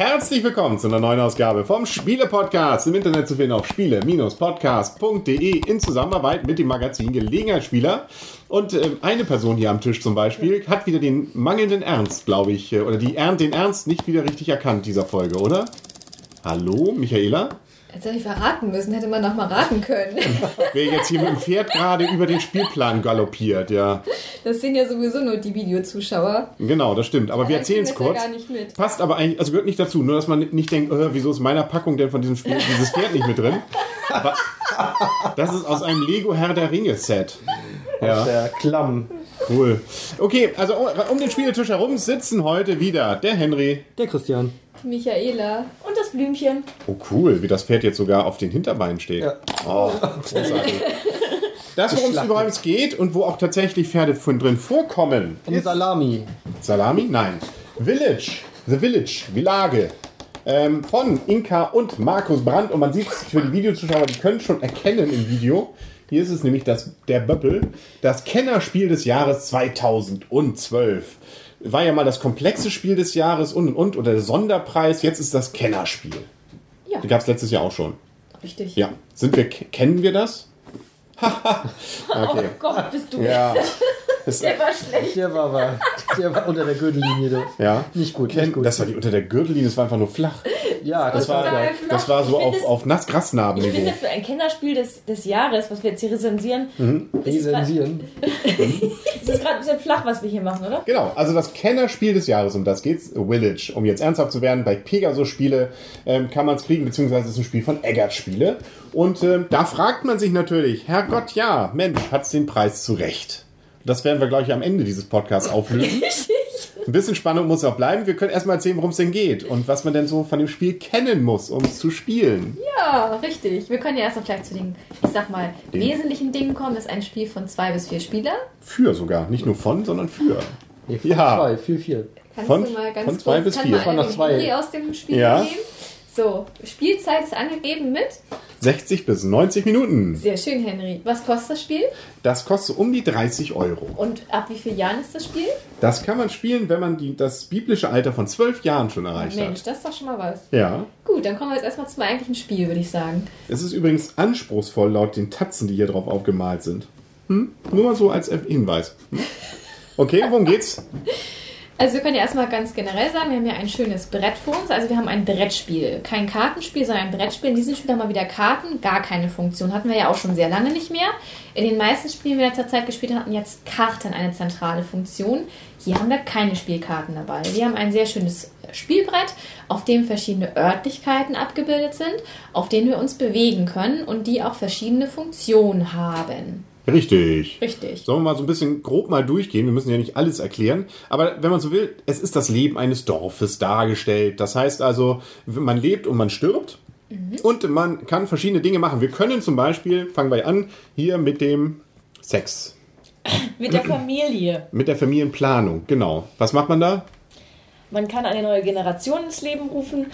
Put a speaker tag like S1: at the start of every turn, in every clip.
S1: Herzlich willkommen zu einer neuen Ausgabe vom Spiele-Podcast. Im Internet zu finden auf spiele-podcast.de in Zusammenarbeit mit dem Magazin Gelegenheitsspieler. Und äh, eine Person hier am Tisch zum Beispiel hat wieder den mangelnden Ernst, glaube ich, äh, oder die, den Ernst nicht wieder richtig erkannt dieser Folge, oder? Hallo, Michaela?
S2: Jetzt hätte ich verraten müssen, hätte man noch mal raten können.
S1: Wer jetzt hier mit dem Pferd gerade über den Spielplan galoppiert, ja.
S2: Das sind ja sowieso nur die Videozuschauer.
S1: Genau, das stimmt. Aber wir erzählen es kurz.
S2: ja gar nicht mit.
S1: Passt aber eigentlich, also gehört nicht dazu. Nur, dass man nicht denkt, äh, wieso ist in meiner Packung denn von diesem Spiel dieses Pferd nicht mit drin? Aber das ist aus einem Lego Herr der Ringe Set. Ja,
S3: Der Klamm.
S1: cool. Okay, also um, um den Spieletisch herum sitzen heute wieder der Henry.
S3: Der Christian.
S2: Die Michaela.
S4: Blümchen.
S1: Oh cool, wie das Pferd jetzt sogar auf den Hinterbeinen steht.
S3: Ja.
S1: Oh, großartig. Das, worum es übrigens geht und wo auch tatsächlich Pferde von drin vorkommen,
S3: Und Salami.
S1: Salami? Nein. Village. The Village. Village. Ähm, von Inka und Markus Brandt. Und man sieht es für die Videozuschauer, die können es schon erkennen im Video. Hier ist es nämlich das, der Böppel. Das Kennerspiel des Jahres 2012. War ja mal das komplexe Spiel des Jahres und und und. Oder der Sonderpreis. Jetzt ist das Kennerspiel.
S2: Ja.
S1: Die gab es letztes Jahr auch schon.
S2: Richtig.
S1: Ja. Sind wir, kennen wir das? okay.
S4: Gott, bist du.
S1: Ja.
S4: Der war schlecht.
S3: Der war, war, der war unter der Gürtellinie. Du.
S1: Ja.
S3: Nicht gut,
S1: Ken-
S3: nicht gut.
S1: Das war die unter der Gürtellinie, das war einfach nur flach.
S3: Ja, das,
S1: Das war, das war so
S4: Ich
S1: auf,
S4: find
S1: auf
S4: Ich finde für ein Kennerspiel des, des Jahres, was wir jetzt hier rezensieren,
S1: Mhm.
S4: ist es
S3: Rezensieren.
S4: ist gerade ein bisschen flach, was wir hier machen, oder?
S1: Genau, also das Kennerspiel des Jahres, um das geht's, Village. Um jetzt ernsthaft zu werden, bei Pegasus Spiele ähm, kann man es kriegen, beziehungsweise es ist ein Spiel von Eggert Spiele. Und ähm, da fragt man sich natürlich, Herrgott, ja, Mensch, hat's den Preis zurecht? Das werden wir, glaube ich, am Ende dieses Podcasts auflösen. Ein bisschen Spannung muss auch bleiben. Wir können erstmal erzählen, worum es denn geht und was man denn so von dem Spiel kennen muss, um es zu spielen.
S2: Ja, richtig. Wir können ja erst noch gleich zu den, ich sag mal,
S1: Den-
S2: wesentlichen Dingen kommen. Das ist ein Spiel von zwei bis vier Spielern.
S1: Für sogar, nicht nur von, sondern für.
S3: Nee, von
S1: Ja.
S3: zwei, viel, viel.
S2: Kannst
S1: Von-
S2: du mal ganz
S1: von zwei
S2: kurz,
S1: bis vier.
S3: Von nach zwei.
S2: Aus dem Spiel
S1: Ja.
S2: nehmen. So, Spielzeit ist angegeben mit.
S1: 60 bis 90 Minuten.
S2: Sehr schön, Henry. Was kostet das Spiel?
S1: Das kostet um die 30 Euro.
S2: Und ab wie vielen Jahren ist das Spiel?
S1: Das kann man spielen, wenn man die, das biblische Alter von 12 Jahren schon erreicht
S2: Mensch,
S1: hat.
S2: das ist doch schon mal was.
S1: Ja.
S2: Gut, dann kommen wir jetzt erstmal zum eigentlichen Spiel, würde ich sagen.
S1: Es ist übrigens anspruchsvoll laut den Tatzen, die hier drauf aufgemalt sind. Hm? Nur mal so als Hinweis. Hm? Okay, worum geht's?
S2: Also wir können ja erstmal ganz generell sagen, wir haben ja ein schönes Brett vor uns. Also wir haben ein Brettspiel. Kein Kartenspiel, sondern ein Brettspiel. In diesem Spiel haben wir wieder Karten, gar keine Funktion. Hatten wir ja auch schon sehr lange nicht mehr. In den meisten Spielen, die wir in letzter Zeit gespielt haben, hatten jetzt Karten eine zentrale Funktion. Hier haben wir keine Spielkarten dabei. Wir haben ein sehr schönes Spielbrett, auf dem verschiedene Örtlichkeiten abgebildet sind, auf denen wir uns bewegen können und die auch verschiedene Funktionen haben.
S1: Richtig.
S2: Richtig.
S1: Sollen wir mal so ein bisschen grob mal durchgehen? Wir müssen ja nicht alles erklären. Aber wenn man so will, es ist das Leben eines Dorfes dargestellt. Das heißt also, man lebt und man stirbt. Und man kann verschiedene Dinge machen. Wir können zum Beispiel, fangen wir an, hier mit dem Sex.
S4: Mit der Familie.
S1: Mit der Familienplanung, genau. Was macht man da?
S4: Man kann eine neue Generation ins Leben rufen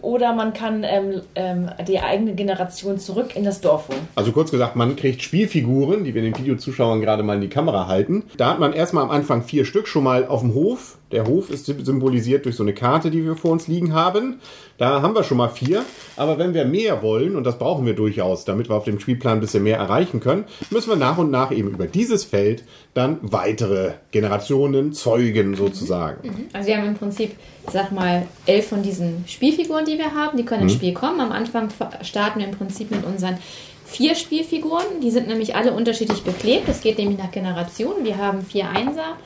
S4: oder man kann ähm, ähm, die eigene Generation zurück in das Dorf holen.
S1: Also kurz gesagt, man kriegt Spielfiguren, die wir den Videozuschauern gerade mal in die Kamera halten. Da hat man erstmal am Anfang vier Stück schon mal auf dem Hof. Der Hof ist symbolisiert durch so eine Karte, die wir vor uns liegen haben. Da haben wir schon mal vier. Aber wenn wir mehr wollen, und das brauchen wir durchaus, damit wir auf dem Spielplan ein bisschen mehr erreichen können, müssen wir nach und nach eben über dieses Feld dann weitere Generationen zeugen sozusagen.
S2: Also wir haben im Prinzip, ich sag mal, elf von diesen Spielfiguren, die wir haben. Die können ins Spiel kommen. Am Anfang starten wir im Prinzip mit unseren vier Spielfiguren. Die sind nämlich alle unterschiedlich beklebt. Das geht nämlich nach Generation. Wir haben vier Einser.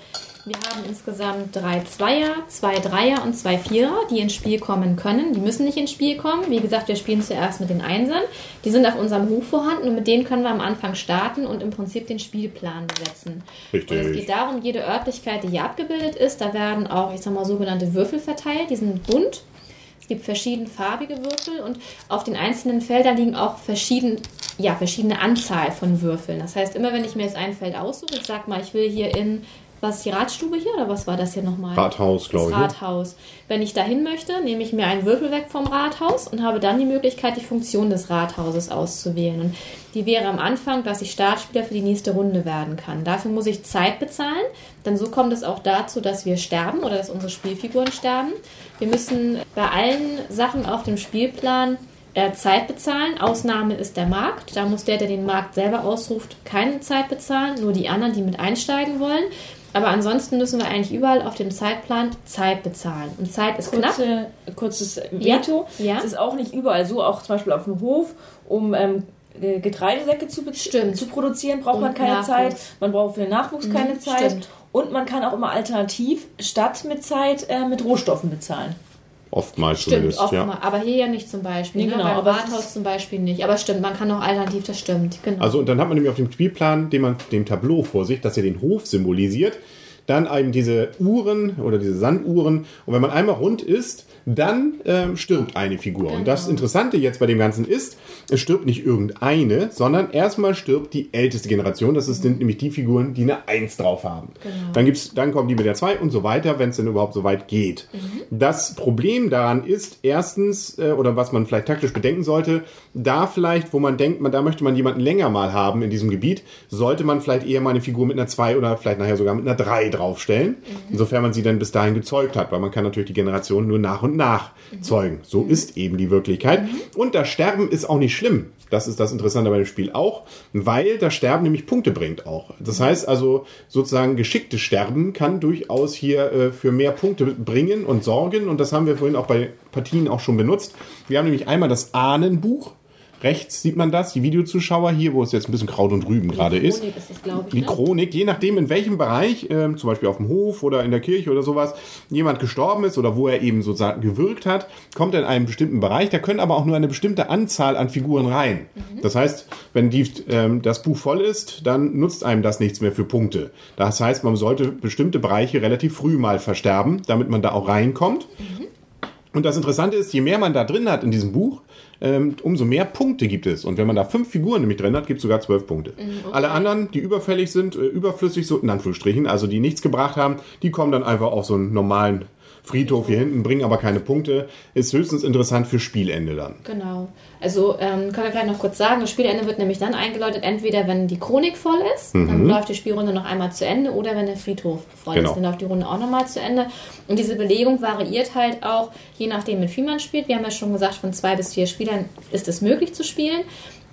S2: Wir haben insgesamt drei Zweier, zwei Dreier und zwei Vierer, die ins Spiel kommen können. Die müssen nicht ins Spiel kommen. Wie gesagt, wir spielen zuerst mit den Einsern. Die sind auf unserem Hof vorhanden und mit denen können wir am Anfang starten und im Prinzip den Spielplan setzen.
S1: Richtig.
S2: Und es geht darum, jede Örtlichkeit, die hier abgebildet ist, da werden auch, ich sag mal, sogenannte Würfel verteilt. Die sind bunt. Es gibt verschiedenfarbige Würfel und auf den einzelnen Feldern liegen auch verschieden, ja, verschiedene Anzahl von Würfeln. Das heißt, immer wenn ich mir jetzt ein Feld aussuche, ich sag mal, ich will hier in was die Ratstube hier oder was war das hier nochmal?
S1: Rathaus, glaube ich. ne?
S2: Rathaus. Wenn ich dahin möchte, nehme ich mir einen Würfel weg vom Rathaus und habe dann die Möglichkeit, die Funktion des Rathauses auszuwählen. Und die wäre am Anfang, dass ich Startspieler für die nächste Runde werden kann. Dafür muss ich Zeit bezahlen, denn so kommt es auch dazu, dass wir sterben oder dass unsere Spielfiguren sterben. Wir müssen bei allen Sachen auf dem Spielplan äh, Zeit bezahlen. Ausnahme ist der Markt. Da muss der, der den Markt selber ausruft, keine Zeit bezahlen, nur die anderen, die mit einsteigen wollen. Aber ansonsten müssen wir eigentlich überall auf dem Zeitplan Zeit bezahlen. Und Zeit ist knapp.
S4: Kurze, kurzes Veto.
S2: Ja.
S4: Es ist auch nicht überall so, auch zum Beispiel auf dem Hof, um ähm, äh, Getreidesäcke zu,
S2: Stimmt.
S4: zu produzieren, braucht man
S2: Und
S4: keine
S2: Nachwuchs.
S4: Zeit. Man braucht für den Nachwuchs keine
S2: Mhm,
S4: Zeit.
S2: stimmt.
S4: Und man kann auch immer alternativ statt mit Zeit äh, mit Rohstoffen bezahlen.
S1: Oftmals
S2: Stimmt,
S1: zumindest,
S2: oft
S1: ja.
S2: Aber hier ja nicht zum Beispiel.
S4: Nee,
S2: ne?
S4: genau,
S2: Beim
S4: aber es
S2: Rathaus zum Beispiel nicht. Aber stimmt, man kann auch alternativ, das stimmt. Genau.
S1: Also und dann hat man nämlich auf dem Spielplan, den man dem Tableau vor sich, das ja den Hof symbolisiert, dann eben diese Uhren oder diese Sanduhren. Und wenn man einmal rund ist, dann ähm, stirbt eine Figur. Und das Interessante jetzt bei dem Ganzen ist, es stirbt nicht irgendeine, sondern erstmal stirbt die älteste Generation. Das sind nämlich die Figuren, die eine 1 drauf haben. Dann, gibt's, dann kommen die mit der 2 und so weiter, wenn es denn überhaupt so weit geht. Das Problem daran ist, erstens, äh, oder was man vielleicht taktisch bedenken sollte, da vielleicht, wo man denkt, man, da möchte man jemanden länger mal haben in diesem Gebiet, sollte man vielleicht eher mal eine Figur mit einer 2 oder vielleicht nachher sogar mit einer 3 draufstellen, insofern man sie dann bis dahin gezeugt hat, weil man kann natürlich die Generation nur nach und nach zeugen. So ist eben die Wirklichkeit. Und das Sterben ist auch nicht schlimm. Das ist das Interessante bei dem Spiel auch, weil das Sterben nämlich Punkte bringt auch. Das heißt also, sozusagen geschicktes Sterben kann durchaus hier äh, für mehr Punkte bringen und sorgen. Und das haben wir vorhin auch bei Partien auch schon benutzt. Wir haben nämlich einmal das Ahnenbuch. Rechts sieht man das, die Videozuschauer hier, wo es jetzt ein bisschen Kraut und Rüben gerade ist.
S2: Chronik ist das, glaube ich.
S1: Die
S2: ne?
S1: Chronik, je nachdem in welchem Bereich, ähm, zum Beispiel auf dem Hof oder in der Kirche oder sowas, jemand gestorben ist oder wo er eben sozusagen gewirkt hat, kommt er in einen bestimmten Bereich. Da können aber auch nur eine bestimmte Anzahl an Figuren rein. Das heißt, wenn die, ähm, das Buch voll ist, dann nutzt einem das nichts mehr für Punkte. Das heißt, man sollte bestimmte Bereiche relativ früh mal versterben, damit man da auch reinkommt. Und das Interessante ist, je mehr man da drin hat in diesem Buch, ähm, umso mehr Punkte gibt es. Und wenn man da fünf Figuren nämlich drin hat, gibt es sogar zwölf Punkte. Alle anderen, die überfällig sind, äh, überflüssig, so in Anführungsstrichen, also die nichts gebracht haben, die kommen dann einfach auf so einen normalen Friedhof hier hinten, bringen aber keine Punkte. Ist höchstens interessant für Spielende dann.
S2: Genau. Also ähm, können wir gleich noch kurz sagen, das Spielende wird nämlich dann eingeläutet, entweder wenn die Chronik voll ist, dann läuft die Spielrunde noch einmal zu Ende, oder wenn der Friedhof voll
S1: Genau.
S2: ist, dann läuft die Runde auch nochmal zu Ende. Und diese Belegung variiert halt auch, je nachdem, mit wie man spielt. Wir haben ja schon gesagt, von zwei bis vier Spielern ist es möglich zu spielen.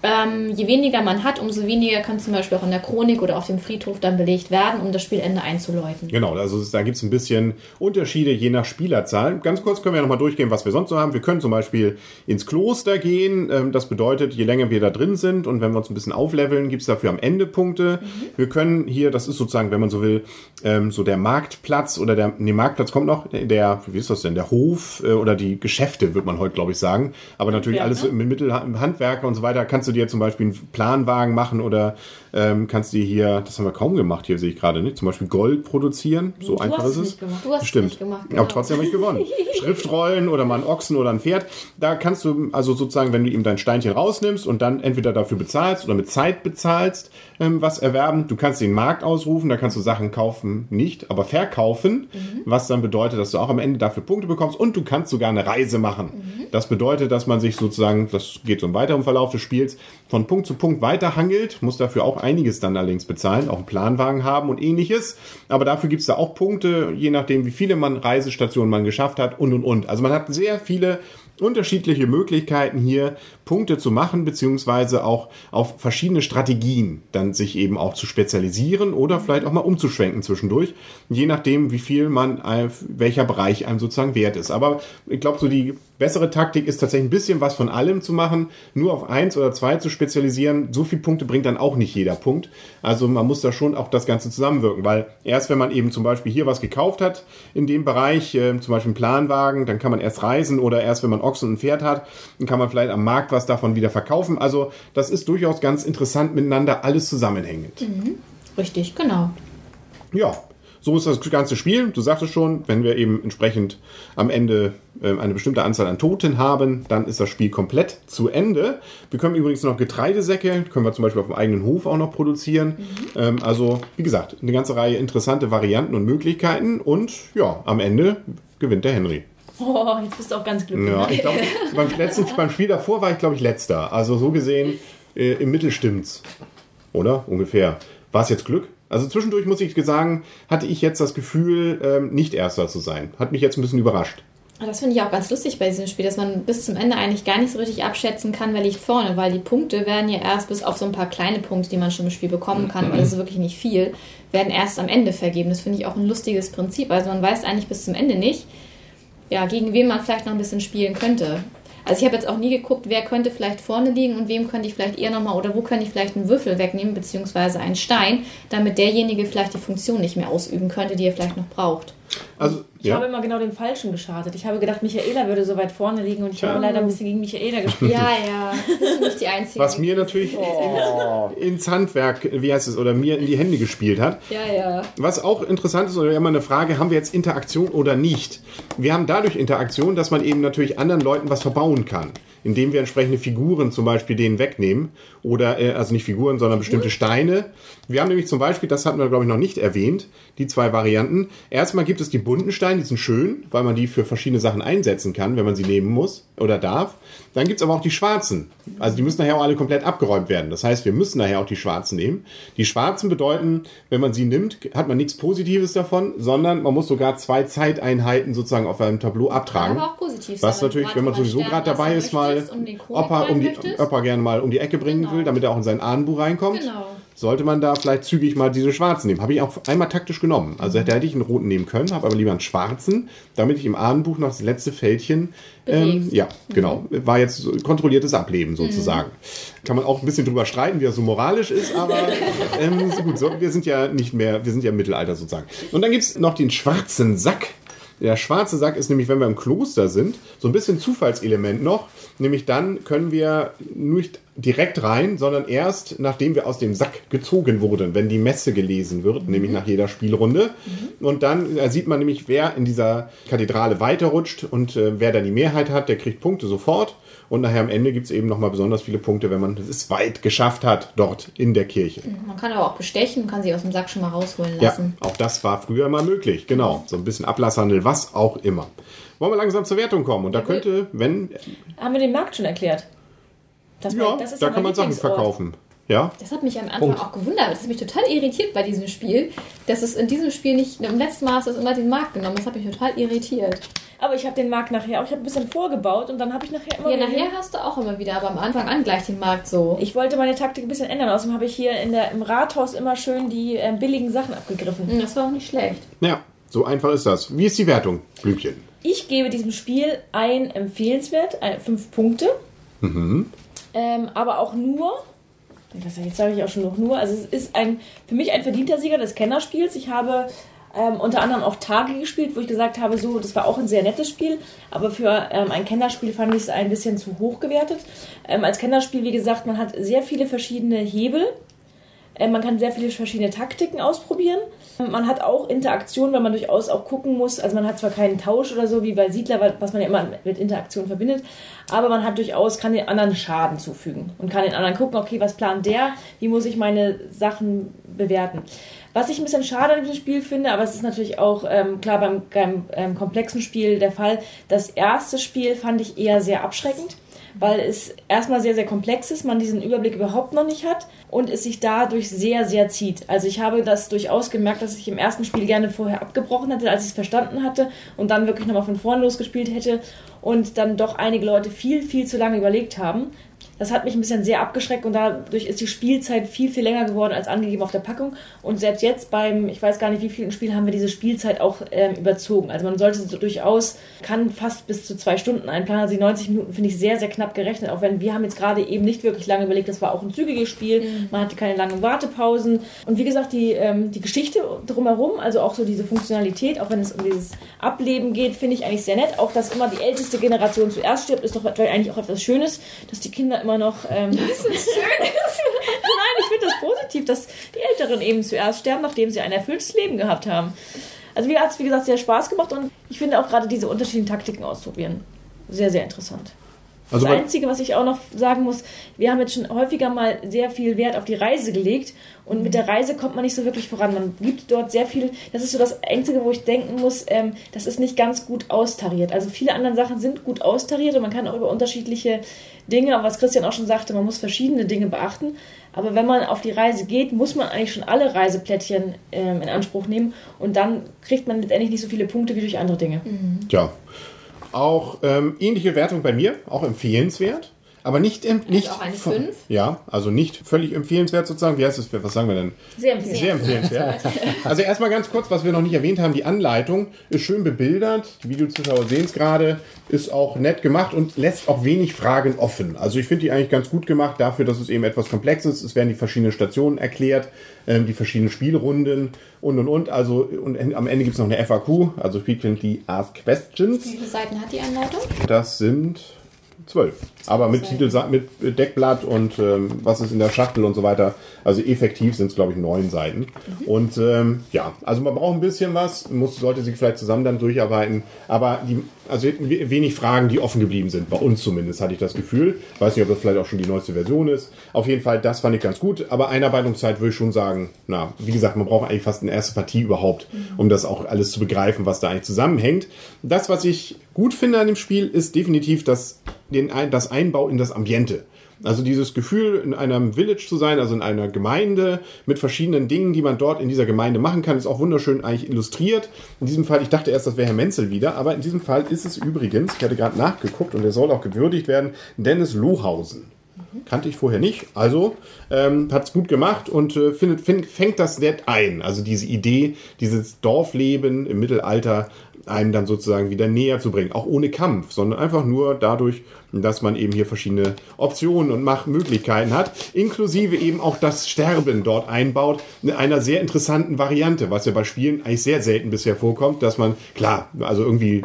S2: Ähm, je weniger man hat, umso weniger kann zum Beispiel auch in der Chronik oder auf dem Friedhof dann belegt werden, um das Spielende einzuläuten.
S1: Genau, also da gibt es ein bisschen Unterschiede je nach Spielerzahl. Ganz kurz können wir nochmal durchgehen, was wir sonst so haben. Wir können zum Beispiel ins Kloster gehen. Ähm, Das bedeutet, je länger wir da drin sind und wenn wir uns ein bisschen aufleveln, gibt es dafür am Ende Punkte. Wir können hier, das ist sozusagen, wenn man so will, ähm, so der Marktplatz oder der, nee, Marktplatz kommt noch, der, wie ist das denn, der Hof äh, oder die Geschäfte, wird man heute, glaube ich, sagen. Aber natürlich
S4: Handwerk,
S1: alles so mit Mittel, Handwerker und so weiter. Kannst du dir zum Beispiel einen Planwagen machen oder ähm, kannst dir hier, das haben wir kaum gemacht, hier sehe ich gerade, nicht? zum Beispiel Gold produzieren. So einfach
S4: hast
S1: ist
S4: es gemacht.
S2: Du hast es
S1: Stimmt.
S2: nicht gemacht,
S1: Aber
S2: genau.
S1: trotzdem habe ich gewonnen. Schriftrollen oder mal einen Ochsen oder ein Pferd. Da kannst du, also sozusagen, wenn du ihm dein Steinchen rausnimmst und dann entweder dafür bezahlst oder mit Zeit bezahlst, ähm, was erwerben. Du kannst den Markt ausrufen, da kannst du Sachen kaufen, nicht, aber verkaufen, was dann bedeutet, dass du auch am Ende dafür Punkte bekommst und du kannst sogar eine Reise machen. Das bedeutet, dass man sich sozusagen, das geht so im weiteren Verlauf des Spiels, von Punkt zu Punkt weiterhangelt, muss dafür auch einiges dann allerdings bezahlen, auch einen Planwagen haben und ähnliches. Aber dafür gibt es da auch Punkte, je nachdem, wie viele man Reisestationen man geschafft hat und und und. Also man hat sehr viele unterschiedliche Möglichkeiten hier Punkte zu machen, beziehungsweise auch auf verschiedene Strategien dann sich eben auch zu spezialisieren oder vielleicht auch mal umzuschwenken zwischendurch, je nachdem, wie viel man, äh, welcher Bereich einem sozusagen wert ist. Aber ich glaube, so die bessere Taktik ist tatsächlich ein bisschen was von allem zu machen, nur auf eins oder zwei zu spezialisieren. So viele Punkte bringt dann auch nicht jeder Punkt. Also man muss da schon auch das Ganze zusammenwirken, weil erst wenn man eben zum Beispiel hier was gekauft hat in dem Bereich, äh, zum Beispiel einen Planwagen, dann kann man erst reisen oder erst wenn man Ochsen und ein Pferd hat, dann kann man vielleicht am Markt was davon wieder verkaufen. Also das ist durchaus ganz interessant miteinander alles zusammenhängend.
S2: Richtig, genau.
S1: Ja, So ist das ganze Spiel. Du sagtest schon, wenn wir eben entsprechend am Ende äh, eine bestimmte Anzahl an Toten haben, dann ist das Spiel komplett zu Ende. Wir können übrigens noch Getreidesäcke, können wir zum Beispiel auf dem eigenen Hof auch noch produzieren. Ähm, also, wie gesagt, eine ganze Reihe interessante Varianten und Möglichkeiten. Und ja, am Ende gewinnt der Henry.
S4: Oh, jetzt bist du auch ganz glücklich.
S1: Ja, ich glaube, beim, letzten- beim Spiel davor war ich, glaube ich, letzter. Also so gesehen, äh, im Mittel stimmt's. Oder? Ungefähr. War es jetzt Glück? Also zwischendurch muss ich sagen, hatte ich jetzt das Gefühl, ähm, nicht Erster zu sein. Hat mich jetzt ein bisschen überrascht.
S2: Aber Das finde ich auch ganz lustig bei diesem Spiel, dass man bis zum Ende eigentlich gar nicht so richtig abschätzen kann, wer liegt vorne, weil die Punkte werden ja erst bis auf so ein paar kleine Punkte, die man schon im Spiel bekommen kann, weil das ist wirklich nicht viel, werden erst am Ende vergeben. Das finde ich auch ein lustiges Prinzip. Also man weiß eigentlich bis zum Ende nicht, ja, gegen wen man vielleicht noch ein bisschen spielen könnte. Also ich habe jetzt auch nie geguckt, wer könnte vielleicht vorne liegen und wem könnte ich vielleicht eher nochmal oder wo könnte ich vielleicht einen Würfel wegnehmen, beziehungsweise einen Stein, damit derjenige vielleicht die Funktion nicht mehr ausüben könnte, die er vielleicht noch braucht.
S1: Also,
S4: Ich habe
S1: ja.
S4: immer genau den Falschen geschadet. Ich habe gedacht, Michaela würde so weit vorne liegen und ich habe leider ein bisschen gegen Michaela gespielt.
S2: Ja, ja, das ist nicht die einzige.
S1: Was mir natürlich ins Handwerk, wie heißt es, oder mir in die Hände gespielt hat.
S2: ja, ja.
S1: Was auch interessant ist, oder immer eine Frage, haben wir jetzt Interaktion oder nicht? Wir haben dadurch Interaktion, dass man eben natürlich anderen Leuten was verbauen kann. Indem wir entsprechende Figuren zum Beispiel denen wegnehmen. Oder, äh, also nicht Figuren, sondern bestimmte Steine. Wir haben nämlich zum Beispiel, das hatten wir glaube ich noch nicht erwähnt, die zwei Varianten. Erstmal gibt es die bunten Steine, die sind schön, weil man die für verschiedene Sachen einsetzen kann, wenn man sie nehmen muss oder darf. Dann gibt es aber auch die schwarzen. Also die müssen nachher auch alle komplett abgeräumt werden. Das heißt, wir müssen nachher auch die schwarzen nehmen. Die schwarzen bedeuten, wenn man sie nimmt, hat man nichts Positives davon, sondern man muss sogar zwei Zeiteinheiten sozusagen auf einem Tableau abtragen.
S2: Aber auch positiv
S1: Was natürlich, wenn man sowieso gerade dabei ist, mal
S2: Kobold
S1: Opa, um die. Opa gerne mal um die Ecke bringen
S2: Genau.
S1: will, damit er auch in sein Ahnenbuch reinkommt,
S2: Genau.
S1: Sollte man da vielleicht zügig mal diese schwarzen nehmen. Habe ich auch einmal taktisch genommen. Also hätte, hätte ich einen roten nehmen können, habe aber lieber einen schwarzen, damit ich im Ahnenbuch noch das letzte Fältchen ähm, ja, genau. War jetzt kontrolliertes Ableben sozusagen. Kann man auch ein bisschen drüber streiten, wie das so moralisch ist, aber ähm, so gut, so, wir sind ja nicht mehr, wir sind ja im Mittelalter sozusagen. Und dann gibt's noch den schwarzen Sack. Der schwarze Sack ist nämlich, wenn wir im Kloster sind, so ein bisschen Zufallselement noch. Nämlich dann können wir nicht direkt rein, sondern erst nachdem wir aus dem Sack gezogen wurden, wenn die Messe gelesen wird, nämlich nach jeder Spielrunde. Und dann äh, sieht man nämlich, wer in dieser Kathedrale weiterrutscht und äh, wer dann die Mehrheit hat, der kriegt Punkte sofort. Und nachher am Ende gibt's eben nochmal besonders viele Punkte, wenn man es weit geschafft hat, dort in der Kirche.
S2: Man kann aber auch bestechen und kann sie aus dem Sack schon mal rausholen
S1: Ja,
S2: lassen.
S1: auch das war früher mal möglich, genau. So ein bisschen Ablasshandel, was auch immer. Wollen wir langsam zur Wertung kommen? Und da könnte, wenn,
S4: Haben wir den Markt schon erklärt? Das
S1: ja,
S4: war- das ist
S1: da
S4: mein
S1: kann man Sachen verkaufen. Ja,
S2: Das hat mich am Anfang
S3: Punkt.
S2: auch gewundert. Das hat mich total irritiert bei diesem Spiel, dass es in diesem Spiel nicht, im letzten Mal hast du es immer den Markt genommen. Das hat mich total irritiert.
S4: Aber ich habe den Markt nachher auch, ich habe ein bisschen vorgebaut und dann habe ich nachher immer
S2: Ja,
S4: wieder-
S2: nachher hast du auch immer wieder, aber am Anfang an gleich den Markt so.
S4: Ich wollte meine Taktik ein bisschen ändern. Außerdem habe ich hier in der, im Rathaus immer schön die ähm, billigen Sachen abgegriffen.
S2: Hm, Das war auch nicht schlecht.
S1: ja, so einfach ist das. Wie ist die Wertung, Blümchen?
S4: Ich gebe diesem Spiel ein empfehlenswert, ein, fünf Punkte. Ähm, aber auch nur, das, jetzt sage ich auch schon noch nur, also es ist ein, für mich ein verdienter Sieger des Kennerspiels. Ich habe ähm, unter anderem auch Tage gespielt, wo ich gesagt habe, so, das war auch ein sehr nettes Spiel, aber für ähm, ein Kennerspiel fand ich es ein bisschen zu hoch gewertet. Ähm, als Kennerspiel, wie gesagt, man hat sehr viele verschiedene Hebel. Äh, Man kann sehr viele verschiedene Taktiken ausprobieren. Man hat auch Interaktion, weil man durchaus auch gucken muss. Also man hat zwar keinen Tausch oder so wie bei Siedler, was man ja immer mit Interaktion verbindet, aber man hat durchaus, kann den anderen Schaden zufügen und kann den anderen gucken, okay, was plant der, wie muss ich meine Sachen bewerten. Was ich ein bisschen schade an diesem Spiel finde, aber es ist natürlich auch ähm, klar beim, beim ähm, komplexen Spiel der Fall, das erste Spiel fand ich eher sehr abschreckend weil es erstmal sehr, sehr komplex ist, man diesen Überblick überhaupt noch nicht hat und es sich dadurch sehr, sehr zieht. Also ich habe das durchaus gemerkt, dass ich im ersten Spiel gerne vorher abgebrochen hätte, als ich es verstanden hatte und dann wirklich nochmal von vorn losgespielt hätte und dann doch einige Leute viel, viel zu lange überlegt haben. Das hat mich ein bisschen sehr abgeschreckt und dadurch ist die Spielzeit viel, viel länger geworden als angegeben auf der Packung. Und selbst jetzt beim, ich weiß gar nicht wie vielen Spiel, haben wir diese Spielzeit auch ähm, überzogen. Also man sollte so durchaus, kann fast bis zu zwei Stunden einplanen. Also die 90 Minuten finde ich sehr, sehr knapp gerechnet. Auch wenn wir haben jetzt gerade eben nicht wirklich lange überlegt, das war auch ein zügiges Spiel. Man hatte keine langen Wartepausen. Und wie gesagt, die, ähm, die Geschichte drumherum, also auch so diese Funktionalität, auch wenn es um dieses Ableben geht, finde ich eigentlich sehr nett. Auch, dass immer die älteste Generation zuerst stirbt, ist doch eigentlich auch etwas Schönes, dass die Kinder immer noch. Ähm, Nein, ich finde das positiv, dass die Älteren eben zuerst sterben, nachdem sie ein erfülltes Leben gehabt haben. Also mir hat es, wie gesagt, sehr Spaß gemacht und ich finde auch gerade diese unterschiedlichen Taktiken ausprobieren sehr, sehr interessant.
S1: Also
S4: das Einzige, was ich auch noch sagen muss, wir haben jetzt schon häufiger mal sehr viel Wert auf die Reise gelegt und mit der Reise kommt man nicht so wirklich voran. Man gibt dort sehr viel, das ist so das Einzige, wo ich denken muss, ähm, das ist nicht ganz gut austariert. Also viele andere Sachen sind gut austariert und man kann auch über unterschiedliche Dinge, was Christian auch schon sagte, man muss verschiedene Dinge beachten. Aber wenn man auf die Reise geht, muss man eigentlich schon alle Reiseplättchen ähm, in Anspruch nehmen und dann kriegt man letztendlich nicht so viele Punkte wie durch andere Dinge.
S1: Tja. Auch ähm, ähnliche Wertung bei mir, auch empfehlenswert. Aber nicht, em- nicht
S2: auch eine
S1: von-
S2: Fünf?
S1: Ja, also nicht völlig empfehlenswert sozusagen. Wie heißt es? Was sagen wir denn?
S4: Sehr empfehlenswert.
S1: Sehr empfehlenswert. Also erstmal ganz kurz, was wir noch nicht erwähnt haben, die Anleitung ist schön bebildert. Die Videozuschauer sehen es gerade, ist auch nett gemacht und lässt auch wenig Fragen offen. Also ich finde die eigentlich ganz gut gemacht dafür, dass es eben etwas komplex ist. Es werden die verschiedenen Stationen erklärt, ähm, die verschiedenen Spielrunden und und und. Also und am Ende gibt es noch eine FAQ, also Frequently Asked Questions.
S2: Wie viele Seiten hat die Anleitung?
S1: Das sind zwölf. Aber mit Titel, mit Deckblatt und ähm, was ist in der Schachtel und so weiter. Also effektiv sind es, glaube ich, neun Seiten. Und ähm, ja, also man braucht ein bisschen was, muss, sollte sich vielleicht zusammen dann durcharbeiten. Aber die, also we- wenig Fragen, die offen geblieben sind. Bei uns zumindest hatte ich das Gefühl. Weiß nicht, ob das vielleicht auch schon die neueste Version ist. Auf jeden Fall, das fand ich ganz gut. Aber Einarbeitungszeit würde ich schon sagen, na, wie gesagt, man braucht eigentlich fast eine erste Partie überhaupt, um das auch alles zu begreifen, was da eigentlich zusammenhängt. Das, was ich gut finde an dem Spiel, ist definitiv das, den, das Einbau in das Ambiente. Also dieses Gefühl, in einem Village zu sein, also in einer Gemeinde mit verschiedenen Dingen, die man dort in dieser Gemeinde machen kann, ist auch wunderschön eigentlich illustriert. In diesem Fall, ich dachte erst, das wäre Herr Menzel wieder, aber in diesem Fall ist es übrigens, ich hatte gerade nachgeguckt und er soll auch gewürdigt werden, Dennis Lohausen. Kannte ich vorher nicht. Also ähm, hat es gut gemacht und äh, findet, find, fängt das nett ein. Also diese Idee, dieses Dorfleben im Mittelalter einem dann sozusagen wieder näher zu bringen. Auch ohne Kampf, sondern einfach nur dadurch, dass man eben hier verschiedene Optionen und Machtmöglichkeiten hat, inklusive eben auch das Sterben dort einbaut, in einer sehr interessanten Variante, was ja bei Spielen eigentlich sehr selten bisher vorkommt, dass man, klar, also irgendwie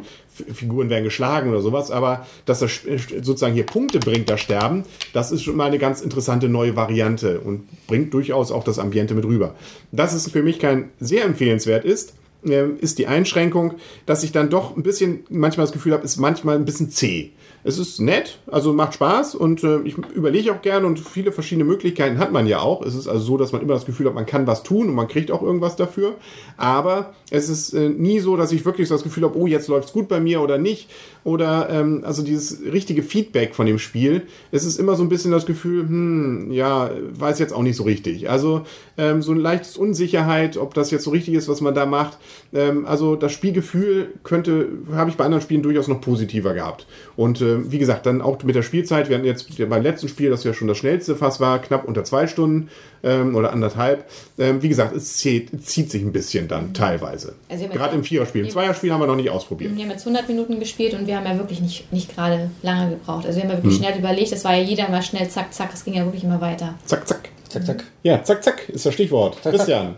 S1: Figuren werden geschlagen oder sowas, aber dass das sozusagen hier Punkte bringt, das Sterben, das ist schon mal eine ganz interessante neue Variante und bringt durchaus auch das Ambiente mit rüber. Dass es für mich kein sehr empfehlenswert ist, ist die Einschränkung, dass ich dann doch ein bisschen manchmal das Gefühl habe, ist manchmal ein bisschen zäh. Es ist nett, also macht Spaß und äh, ich überlege auch gerne und viele verschiedene Möglichkeiten hat man ja auch. Es ist also so, dass man immer das Gefühl hat, man kann was tun und man kriegt auch irgendwas dafür. Aber es ist äh, nie so, dass ich wirklich so das Gefühl habe, oh, jetzt läuft's gut bei mir oder nicht. Oder ähm, also dieses richtige Feedback von dem Spiel. Es ist immer so ein bisschen das Gefühl, hm, ja, weiß jetzt auch nicht so richtig. Also ähm, so ein leichtes Unsicherheit, ob das jetzt so richtig ist, was man da macht. Ähm, also das Spielgefühl könnte, habe ich bei anderen Spielen durchaus noch positiver gehabt. Und äh, wie gesagt, dann auch mit der Spielzeit. Wir hatten jetzt beim letzten Spiel, das ja schon das schnellste Fass war, knapp unter zwei Stunden ähm, oder anderthalb. Ähm, wie gesagt, es zieht, zieht sich ein bisschen dann teilweise.
S2: Also
S1: Gerade im Viererspiel. Im Zweierspiel haben wir noch nicht ausprobiert.
S2: Wir haben jetzt 100 Minuten gespielt und wir haben ja wirklich nicht, nicht gerade lange gebraucht. Also wir haben ja
S1: Hm.
S2: wirklich schnell überlegt. Das war ja jeder mal schnell, zack, zack. Es ging ja wirklich immer weiter.
S1: Zack, zack.
S3: Zack, zack.
S1: Ja, zack, zack ist das Stichwort.
S3: zack.
S1: Christian.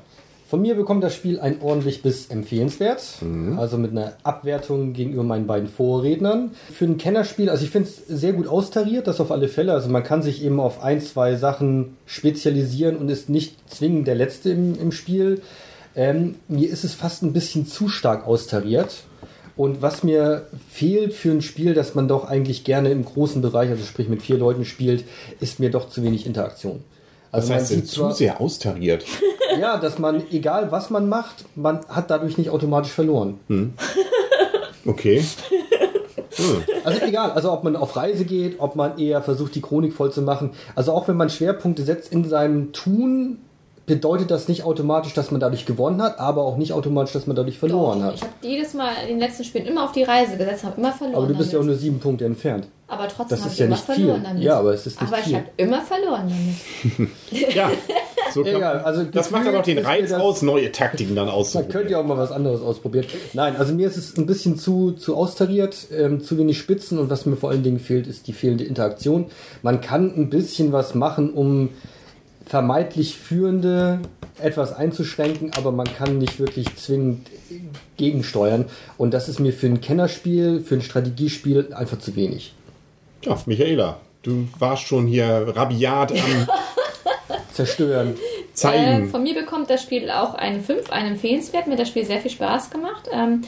S3: Von mir bekommt das Spiel ein ordentlich bis empfehlenswert. Also mit einer Abwertung gegenüber meinen beiden Vorrednern. Für ein Kennerspiel, also ich finde es sehr gut austariert, das auf alle Fälle. Also man kann sich eben auf ein, zwei Sachen spezialisieren und ist nicht zwingend der Letzte im, im Spiel. Ähm, mir ist es fast ein bisschen zu stark austariert. Und was mir fehlt für ein Spiel, das man doch eigentlich gerne im großen Bereich, also sprich mit vier Leuten spielt, ist mir doch zu wenig Interaktion. Also
S1: Das heißt,
S3: man
S1: sind
S3: sieht
S1: zu
S3: zwar-
S1: sehr austariert.
S3: ja, dass man, egal was man macht, man hat dadurch nicht automatisch verloren.
S1: Okay.
S3: Also egal, also ob man auf Reise geht, ob man eher versucht, die Chronik voll zu machen. Also auch wenn man Schwerpunkte setzt in seinem Tun, bedeutet das nicht automatisch, dass man dadurch gewonnen hat, aber auch nicht automatisch, dass man dadurch verloren
S2: Doch,
S3: hat.
S2: Ich habe jedes Mal in den letzten Spielen immer auf die Reise gesetzt, habe immer verloren.
S3: Aber du bist ja auch
S2: damit.
S3: nur sieben Punkte entfernt.
S2: Aber trotzdem
S3: das
S2: habe
S3: ist
S2: ich
S3: ja
S2: immer
S3: nicht viel.
S2: verloren damit.
S3: Ja, aber es ist nicht
S2: aber
S3: viel.
S2: ich habe immer verloren damit.
S1: Ja. So kann,
S3: Egal, also
S1: das macht dann auch den Reiz aus, neue Taktiken dann
S3: Man
S1: auszuprobieren.
S3: könnte ja auch mal was anderes ausprobieren. Nein, also mir ist es ein bisschen zu, zu austariert, ähm, zu wenig Spitzen und was mir vor allen Dingen fehlt, ist die fehlende Interaktion. Man kann ein bisschen was machen, um vermeintlich Führende etwas einzuschränken, aber man kann nicht wirklich zwingend gegensteuern. Und das ist mir für ein Kennerspiel, für ein Strategiespiel einfach zu wenig.
S1: Ja, Michaela, du warst schon hier rabiat am
S3: zerstören.
S2: Äh,
S1: Zeigen.
S2: von mir bekommt das Spiel auch eine 5, einen empfehlenswert. Mir hat das Spiel sehr viel Spaß gemacht. Ähm,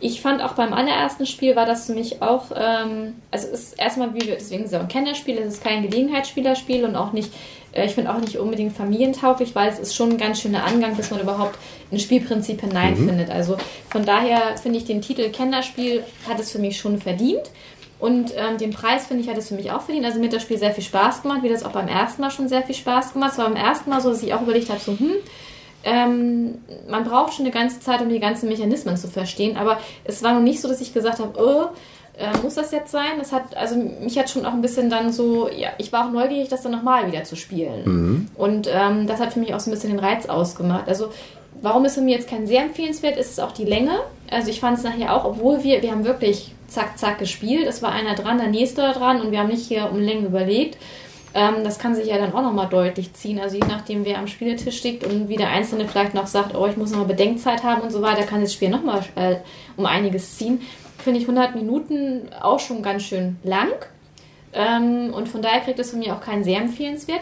S2: ich fand auch beim allerersten Spiel war das für mich auch, ähm, also es ist erstmal, wie wir, deswegen ein Kennerspiel, es ist kein Gelegenheitsspielerspiel und auch nicht, äh, ich finde auch nicht unbedingt familientauglich, weil es ist schon ein ganz schöner Angang, bis man überhaupt in Spielprinzip hineinfindet. Also von daher finde ich den Titel Kennerspiel hat es für mich schon verdient. Und ähm, den Preis, finde ich, hat es für mich auch verdient. Also mir hat das Spiel sehr viel Spaß gemacht, wie das auch beim ersten Mal schon sehr viel Spaß gemacht. Es war beim ersten Mal so, dass ich auch überlegt habe, so, hm, ähm, man braucht schon eine ganze Zeit, um die ganzen Mechanismen zu verstehen. Aber es war noch nicht so, dass ich gesagt habe, oh, äh, muss das jetzt sein? Das hat, also mich hat schon auch ein bisschen dann so, ja, ich war auch neugierig, das dann nochmal wieder zu spielen. Und ähm, das hat für mich auch so ein bisschen den Reiz ausgemacht. Also warum es für mich jetzt kein sehr empfehlenswert ist, ist auch die Länge. Also ich fand es nachher auch, obwohl wir, wir haben wirklich zack, zack gespielt. Es war einer dran, der nächste dran und wir haben nicht hier um Längen überlegt. Ähm, das kann sich ja dann auch nochmal deutlich ziehen. Also je nachdem, wer am Spieletisch liegt und wie der Einzelne vielleicht noch sagt, oh, ich muss nochmal Bedenkzeit haben und so weiter, kann das Spiel nochmal äh, um einiges ziehen. Finde ich 100 Minuten auch schon ganz schön lang. Ähm, und von daher kriegt es von mir auch keinen sehr empfehlenswert.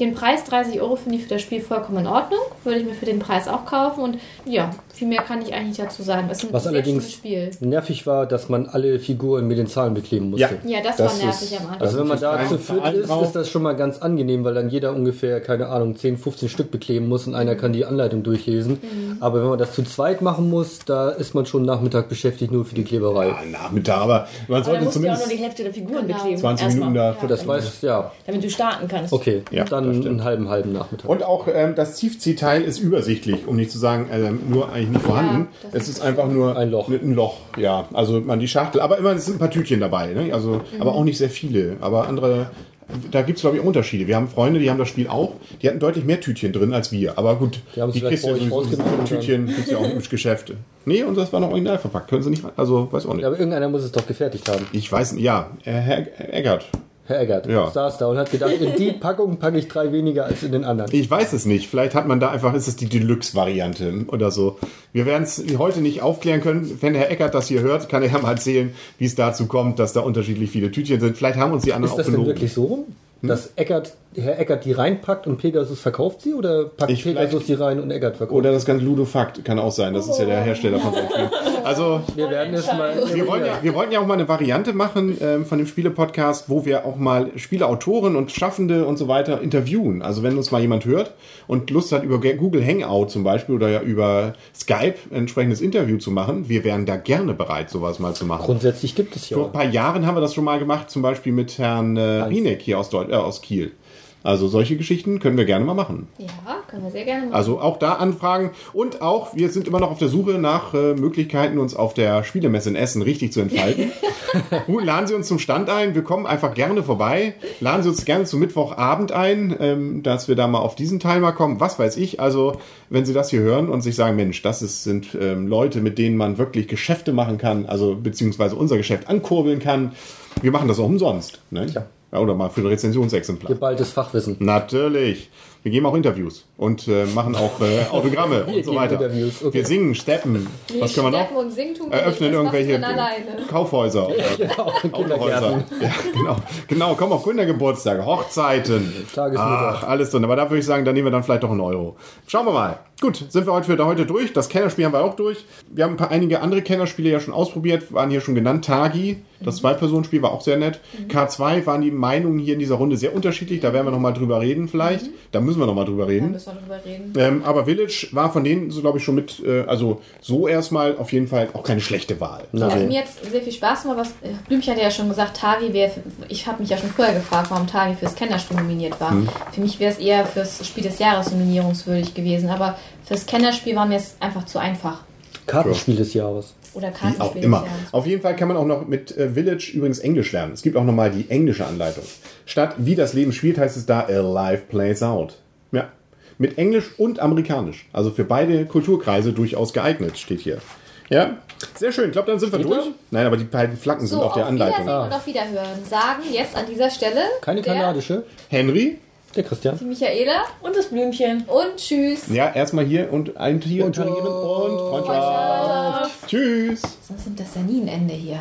S2: Den Preis 30 Euro finde ich für das Spiel vollkommen in Ordnung. Würde ich mir für den Preis auch kaufen. Und ja, viel mehr kann ich eigentlich dazu sagen. Es ist ein
S3: Was allerdings
S2: Spiel.
S3: nervig war, dass man alle Figuren mit den Zahlen bekleben musste.
S1: Ja.
S2: Ja, das,
S1: Das
S2: war nervig
S1: ist-
S2: am Anfang.
S3: Also wenn man da zu viert ist,
S1: drauf.
S3: ist das schon mal ganz angenehm, weil dann jeder ungefähr, keine Ahnung, 10, 15 Stück bekleben muss und einer kann die Anleitung durchlesen. Aber wenn man das zu zweit machen muss, da ist man schon Nachmittag beschäftigt nur für die Kleberei.
S1: Ja, Nachmittag, aber man
S4: Aber
S1: sollte
S4: musst du ja auch
S1: zumindest
S4: nur die Hälfte der Figuren
S2: Genau.
S4: bekleben.
S1: 20
S4: erstmal.
S1: Minuten da.
S3: Das weiß, ja,
S4: Damit du starten kannst.
S3: okay.
S1: Ja,
S3: dann einen halben, halben Nachmittag.
S1: Und auch ähm, das Tiefziehteil ist übersichtlich, um nicht zu sagen, ähm, nur eigentlich nicht vorhanden.
S2: das
S1: es ist einfach nur
S3: Ein Loch.
S1: Ein Loch, ja. Also man die Schachtel, aber immer es sind ein paar Tütchen dabei, ne? Also, aber auch nicht sehr viele. Aber andere, da gibt es glaube ich Unterschiede. Wir haben Freunde, die haben das Spiel auch, die hatten deutlich mehr Tütchen drin als wir. Aber gut,
S3: Die vielleicht
S1: kriegst
S3: rausgenommen und dann-
S1: Tütchen gibt es ja auch im Geschäft. Nee, und das war noch original verpackt. Können sie nicht, also weiß auch nicht.
S3: Ja, aber irgendeiner muss es doch gefertigt haben.
S1: Ich weiß, nicht, ja, Herr Herr Eggert.
S3: Herr Eggert
S1: Ja.
S3: saß da und hat gedacht, in die Packung packe ich drei weniger als in den anderen.
S1: Ich weiß es nicht. Vielleicht hat man da einfach, ist es die Deluxe-Variante oder so. Wir werden es heute nicht aufklären können. Wenn Herr Eckert das hier hört, kann er ja mal erzählen, wie es dazu kommt, dass da unterschiedlich viele Tütchen sind. Vielleicht haben uns die anderen
S3: Ist das
S1: auch
S3: denn
S1: belogen.
S3: wirklich so rum? Dass Eggert, Herr Eggert die reinpackt und Pegasus verkauft sie oder packt
S1: Ich
S3: Pegasus die rein und Eggert verkauft?
S1: Oder das ganze Ludofakt kann auch sein. Das ist ja der Hersteller von einem Spiel. Also,
S3: wir werden es mal.
S1: wir, wollen ja, wir wollten ja auch mal eine Variante machen ähm, von dem Spiele-Podcast, wo wir auch mal Spieleautoren und Schaffende und so weiter interviewen. Also wenn uns mal jemand hört und Lust hat, über Google Hangout zum Beispiel oder ja über Skype ein entsprechendes Interview zu machen, wir wären da gerne bereit, sowas mal zu machen.
S3: Grundsätzlich gibt es ja.
S1: Vor ein paar Jahren haben wir das schon mal gemacht, zum Beispiel mit Herrn äh, Rieneck hier aus, Deut äh, aus Kiel. Also solche Geschichten können wir gerne mal machen.
S2: Ja, können wir sehr gerne machen.
S1: Also auch da anfragen und auch, wir sind immer noch auf der Suche nach äh, Möglichkeiten, uns auf der Spielemesse in Essen richtig zu entfalten. Gut, laden Sie uns zum Stand ein, wir kommen einfach gerne vorbei. Laden Sie uns gerne zum Mittwochabend ein, ähm, dass wir da mal auf diesen Teil mal kommen. Was weiß ich, also wenn Sie das hier hören und sich sagen, Mensch, das ist, sind ähm, Leute, mit denen man wirklich Geschäfte machen kann, also beziehungsweise unser Geschäft ankurbeln kann. Wir machen das auch umsonst. Ne?
S3: Ja.
S1: Ja, Oder mal für ein Rezensionsexemplar.
S3: Geballtes Fachwissen.
S1: Natürlich. Wir geben auch Interviews und äh, machen auch äh, Autogramme und so weiter.
S3: Okay.
S1: Wir singen, steppen. Was können wir noch?
S2: Steppen und singen tun wir
S1: Eröffnen irgendwelche. Kaufhäuser.
S3: Genau,
S1: Autohäuser.
S3: Kindergärten.
S1: Ja, genau. Genau, kommen auch Kindergeburtstage, Hochzeiten. Ach, alles drin. Aber da würde ich sagen, da nehmen wir dann vielleicht doch einen Euro. Schauen wir mal. Gut, sind wir heute für heute durch. Das Kennerspiel haben wir auch durch. Wir haben ein paar einige andere Kennerspiele ja schon ausprobiert, waren hier schon genannt. Tagi, das Zwei-Personen-Spiel war auch sehr nett. K2 waren die Meinungen hier in dieser Runde sehr unterschiedlich. Da werden wir nochmal drüber reden vielleicht. Da müssen wir nochmal drüber
S2: Da
S1: reden.
S2: müssen wir drüber reden.
S1: Ähm, aber Village war von denen, so glaube ich, schon mit, äh, also so erstmal auf jeden Fall auch keine schlechte Wahl.
S2: Also
S1: Also,
S2: mir jetzt sehr viel Spaß gemacht. Was, äh, Blümchen hat ja schon gesagt, Tagi wäre, ich habe mich ja schon vorher gefragt, warum Tagi fürs Kennerspiel nominiert war. Für mich wäre es eher fürs Spiel des Jahres nominierungswürdig gewesen, aber fürs Kennerspiel war mir es einfach zu einfach.
S3: Kartenspiel des Jahres.
S2: Oder
S1: Wie
S2: Kartenspiel
S1: auch immer.
S2: Jahres.
S1: Auf jeden Fall kann man auch noch mit äh, Village übrigens Englisch lernen. Es gibt auch nochmal die englische Anleitung. Statt wie das Leben spielt, heißt es da A Life Plays Out. Ja. Mit Englisch und Amerikanisch. Also für beide Kulturkreise durchaus geeignet, steht hier. Ja, sehr schön. Ich glaube, dann sind wir durch.
S3: da?
S1: Nein, aber die beiden Flanken
S2: So,
S1: sind auf der Anleitung.
S2: Wiedersehen und auf Wiederhören. Sagen jetzt an dieser Stelle
S3: Keine kanadische.
S1: Henry?
S3: Der Christian.
S2: die Michaela
S4: Und das Blümchen.
S2: und tschüss.
S1: Ja, erstmal hier und ein Tier
S3: Und
S1: angeben und Freundschaft. Tschüss.
S2: Sonst nimmt das ja nie ein Ende hier.